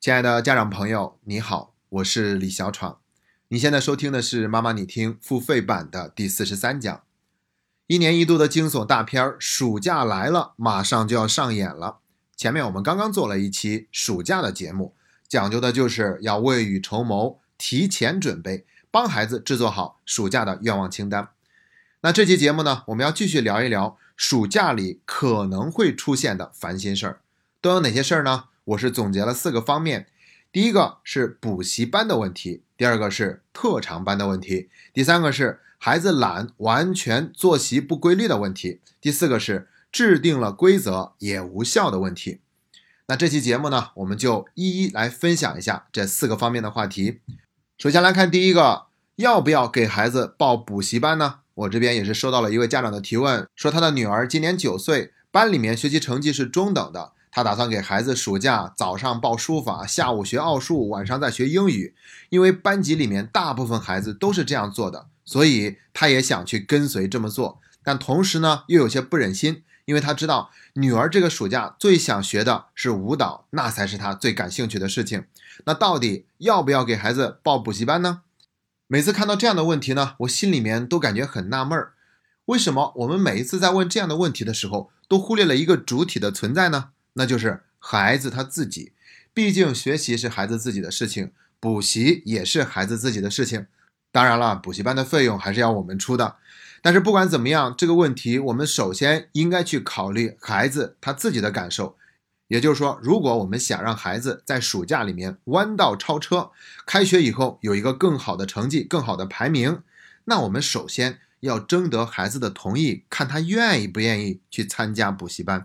亲爱的家长朋友，你好，我是李小闯。你现在收听的是《妈妈你听》付费版的第四十三讲。一年一度的惊悚大片《暑假来了》马上就要上演了。前面我们刚刚做了一期暑假的节目，讲究的就是要未雨绸缪，提前准备，帮孩子制作好暑假的愿望清单。那这期节目呢，我们要继续聊一聊暑假里可能会出现的烦心事儿，都有哪些事儿呢？我是总结了四个方面，第一个是补习班的问题，第二个是特长班的问题，第三个是孩子懒、完全作息不规律的问题，第四个是制定了规则也无效的问题。那这期节目呢，我们就一一来分享一下这四个方面的话题。首先来看第一个，要不要给孩子报补习班呢？我这边也是收到了一位家长的提问，说他的女儿今年九岁，班里面学习成绩是中等的。他打算给孩子暑假早上报书法，下午学奥数，晚上再学英语。因为班级里面大部分孩子都是这样做的，所以他也想去跟随这么做。但同时呢，又有些不忍心，因为他知道女儿这个暑假最想学的是舞蹈，那才是他最感兴趣的事情。那到底要不要给孩子报补习班呢？每次看到这样的问题呢，我心里面都感觉很纳闷儿：为什么我们每一次在问这样的问题的时候，都忽略了一个主体的存在呢？那就是孩子他自己，毕竟学习是孩子自己的事情，补习也是孩子自己的事情。当然了，补习班的费用还是要我们出的。但是不管怎么样，这个问题我们首先应该去考虑孩子他自己的感受。也就是说，如果我们想让孩子在暑假里面弯道超车，开学以后有一个更好的成绩、更好的排名，那我们首先要征得孩子的同意，看他愿意不愿意去参加补习班。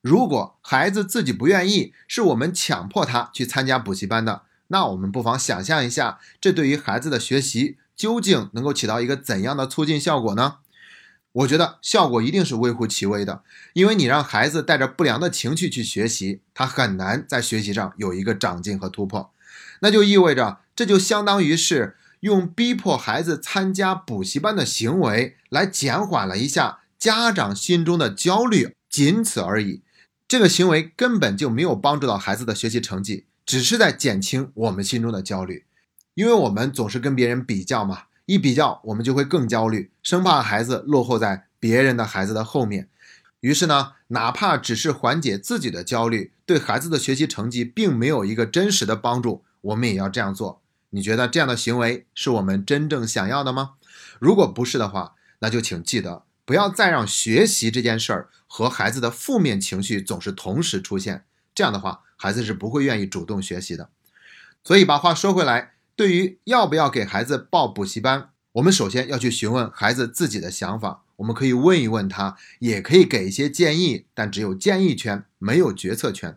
如果孩子自己不愿意，是我们强迫他去参加补习班的，那我们不妨想象一下，这对于孩子的学习究竟能够起到一个怎样的促进效果呢？我觉得效果一定是微乎其微的，因为你让孩子带着不良的情绪去学习，他很难在学习上有一个长进和突破。那就意味着，这就相当于是用逼迫孩子参加补习班的行为来减缓了一下家长心中的焦虑，仅此而已。这个行为根本就没有帮助到孩子的学习成绩，只是在减轻我们心中的焦虑，因为我们总是跟别人比较嘛，一比较我们就会更焦虑，生怕孩子落后在别人的孩子的后面。于是呢，哪怕只是缓解自己的焦虑，对孩子的学习成绩并没有一个真实的帮助，我们也要这样做。你觉得这样的行为是我们真正想要的吗？如果不是的话，那就请记得。不要再让学习这件事儿和孩子的负面情绪总是同时出现，这样的话，孩子是不会愿意主动学习的。所以把话说回来，对于要不要给孩子报补习班，我们首先要去询问孩子自己的想法。我们可以问一问他，也可以给一些建议，但只有建议权，没有决策权。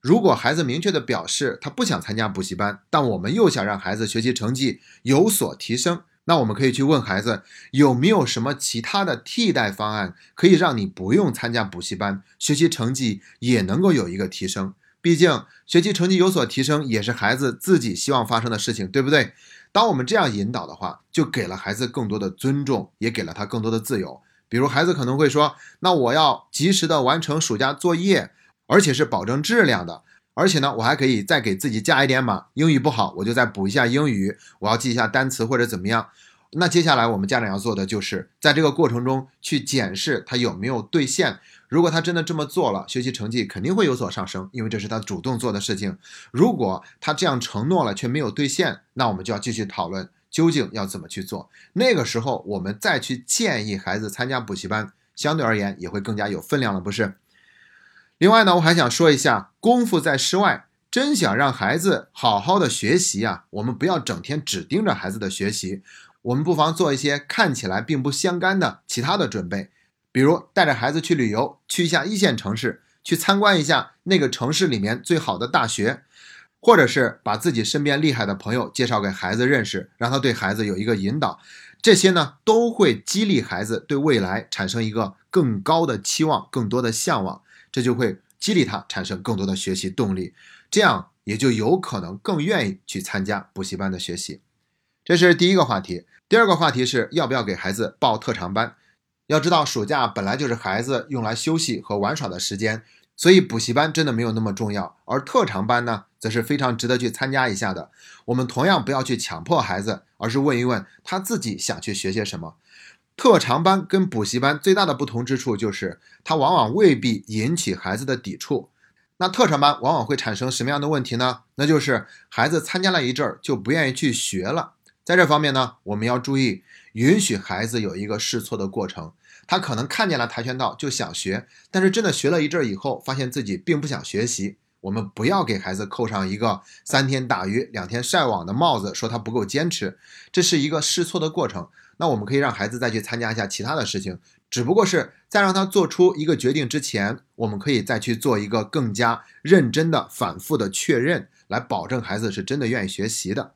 如果孩子明确的表示他不想参加补习班，但我们又想让孩子学习成绩有所提升。那我们可以去问孩子有没有什么其他的替代方案，可以让你不用参加补习班，学习成绩也能够有一个提升。毕竟学习成绩有所提升也是孩子自己希望发生的事情，对不对？当我们这样引导的话，就给了孩子更多的尊重，也给了他更多的自由。比如孩子可能会说：“那我要及时的完成暑假作业，而且是保证质量的。”而且呢，我还可以再给自己加一点码，英语不好，我就再补一下英语，我要记一下单词或者怎么样。那接下来我们家长要做的就是在这个过程中去检视他有没有兑现。如果他真的这么做了，学习成绩肯定会有所上升，因为这是他主动做的事情。如果他这样承诺了却没有兑现，那我们就要继续讨论究竟要怎么去做。那个时候我们再去建议孩子参加补习班，相对而言也会更加有分量了，不是？另外呢，我还想说一下，功夫在室外，真想让孩子好好的学习啊，我们不要整天只盯着孩子的学习，我们不妨做一些看起来并不相干的其他的准备，比如带着孩子去旅游，去一下一线城市，去参观一下那个城市里面最好的大学，或者是把自己身边厉害的朋友介绍给孩子认识，让他对孩子有一个引导，这些呢都会激励孩子对未来产生一个更高的期望，更多的向往。这就会激励他产生更多的学习动力，这样也就有可能更愿意去参加补习班的学习。这是第一个话题。第二个话题是要不要给孩子报特长班？要知道，暑假本来就是孩子用来休息和玩耍的时间，所以补习班真的没有那么重要。而特长班呢，则是非常值得去参加一下的。我们同样不要去强迫孩子，而是问一问他自己想去学些什么。特长班跟补习班最大的不同之处就是，它往往未必引起孩子的抵触。那特长班往往会产生什么样的问题呢？那就是孩子参加了一阵儿就不愿意去学了。在这方面呢，我们要注意，允许孩子有一个试错的过程。他可能看见了跆拳道就想学，但是真的学了一阵儿以后，发现自己并不想学习。我们不要给孩子扣上一个三天打鱼两天晒网的帽子，说他不够坚持。这是一个试错的过程。那我们可以让孩子再去参加一下其他的事情，只不过是在让他做出一个决定之前，我们可以再去做一个更加认真的、反复的确认，来保证孩子是真的愿意学习的。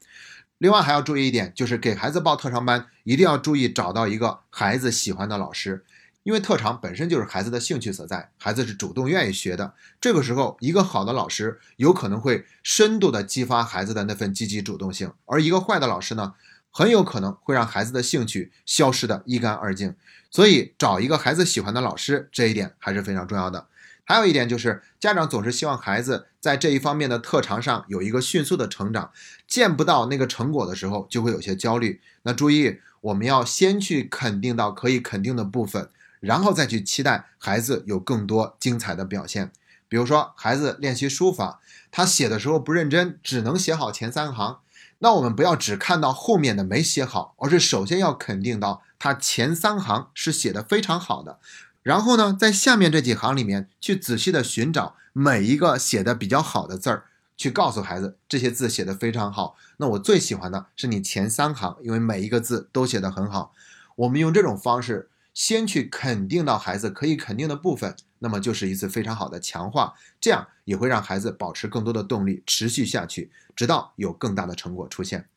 另外还要注意一点，就是给孩子报特长班，一定要注意找到一个孩子喜欢的老师。因为特长本身就是孩子的兴趣所在，孩子是主动愿意学的。这个时候，一个好的老师有可能会深度的激发孩子的那份积极主动性，而一个坏的老师呢，很有可能会让孩子的兴趣消失的一干二净。所以，找一个孩子喜欢的老师，这一点还是非常重要的。还有一点就是，家长总是希望孩子在这一方面的特长上有一个迅速的成长，见不到那个成果的时候，就会有些焦虑。那注意，我们要先去肯定到可以肯定的部分。然后再去期待孩子有更多精彩的表现，比如说孩子练习书法，他写的时候不认真，只能写好前三行。那我们不要只看到后面的没写好，而是首先要肯定到他前三行是写的非常好的。然后呢，在下面这几行里面去仔细的寻找每一个写的比较好的字儿，去告诉孩子这些字写的非常好。那我最喜欢的是你前三行，因为每一个字都写的很好。我们用这种方式。先去肯定到孩子可以肯定的部分，那么就是一次非常好的强化，这样也会让孩子保持更多的动力，持续下去，直到有更大的成果出现。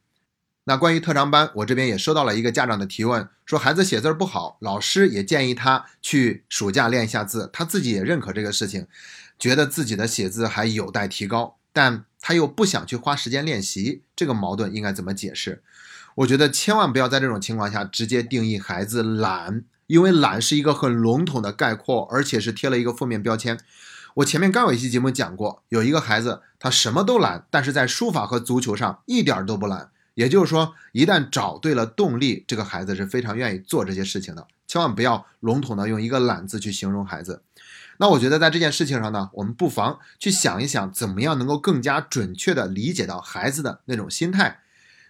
那关于特长班，我这边也收到了一个家长的提问，说孩子写字不好，老师也建议他去暑假练一下字，他自己也认可这个事情，觉得自己的写字还有待提高，但他又不想去花时间练习，这个矛盾应该怎么解释？我觉得千万不要在这种情况下直接定义孩子懒。因为懒是一个很笼统的概括，而且是贴了一个负面标签。我前面刚有一期节目讲过，有一个孩子他什么都懒，但是在书法和足球上一点都不懒。也就是说，一旦找对了动力，这个孩子是非常愿意做这些事情的。千万不要笼统的用一个懒字去形容孩子。那我觉得在这件事情上呢，我们不妨去想一想，怎么样能够更加准确的理解到孩子的那种心态。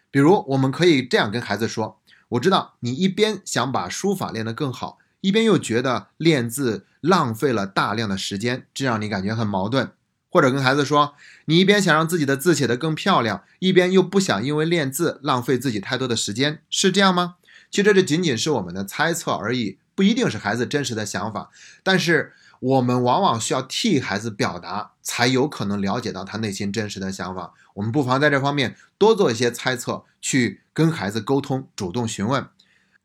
比如，我们可以这样跟孩子说。我知道你一边想把书法练得更好，一边又觉得练字浪费了大量的时间，这让你感觉很矛盾。或者跟孩子说，你一边想让自己的字写得更漂亮，一边又不想因为练字浪费自己太多的时间，是这样吗？其实这仅仅是我们的猜测而已，不一定是孩子真实的想法。但是。我们往往需要替孩子表达，才有可能了解到他内心真实的想法。我们不妨在这方面多做一些猜测，去跟孩子沟通，主动询问。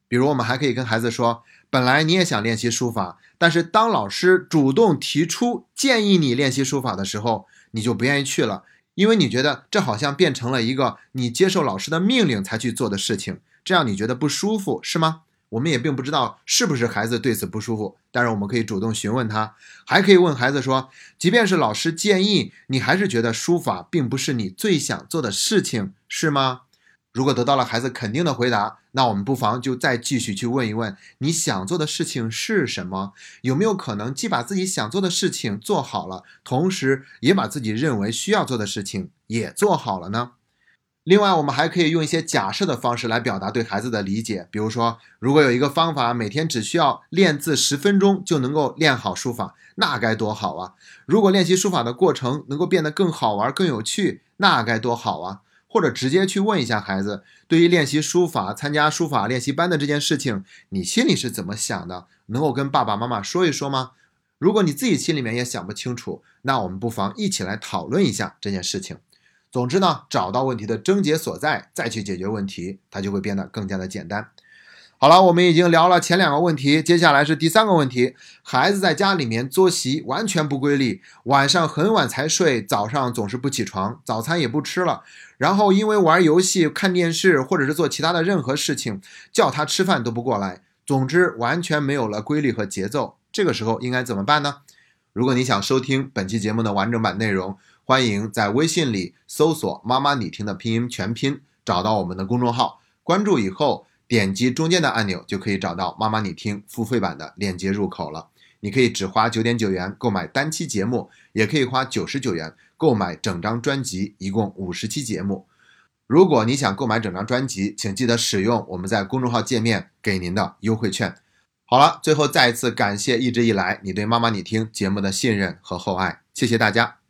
比如，我们还可以跟孩子说：“本来你也想练习书法，但是当老师主动提出建议你练习书法的时候，你就不愿意去了，因为你觉得这好像变成了一个你接受老师的命令才去做的事情，这样你觉得不舒服，是吗？”我们也并不知道是不是孩子对此不舒服，但是我们可以主动询问他，还可以问孩子说，即便是老师建议，你还是觉得书法并不是你最想做的事情，是吗？如果得到了孩子肯定的回答，那我们不妨就再继续去问一问，你想做的事情是什么？有没有可能既把自己想做的事情做好了，同时也把自己认为需要做的事情也做好了呢？另外，我们还可以用一些假设的方式来表达对孩子的理解。比如说，如果有一个方法，每天只需要练字十分钟就能够练好书法，那该多好啊！如果练习书法的过程能够变得更好玩、更有趣，那该多好啊！或者直接去问一下孩子，对于练习书法、参加书法练习班的这件事情，你心里是怎么想的？能够跟爸爸妈妈说一说吗？如果你自己心里面也想不清楚，那我们不妨一起来讨论一下这件事情。总之呢，找到问题的症结所在，再去解决问题，它就会变得更加的简单。好了，我们已经聊了前两个问题，接下来是第三个问题：孩子在家里面作息完全不规律，晚上很晚才睡，早上总是不起床，早餐也不吃了，然后因为玩游戏、看电视或者是做其他的任何事情，叫他吃饭都不过来。总之，完全没有了规律和节奏。这个时候应该怎么办呢？如果你想收听本期节目的完整版内容，欢迎在微信里搜索“妈妈你听”的拼音全拼，找到我们的公众号，关注以后点击中间的按钮，就可以找到“妈妈你听”付费版的链接入口了。你可以只花九点九元购买单期节目，也可以花九十九元购买整张专辑，一共五十期节目。如果你想购买整张专辑，请记得使用我们在公众号界面给您的优惠券。好了，最后再一次感谢一直以来你对妈妈你听节目的信任和厚爱，谢谢大家。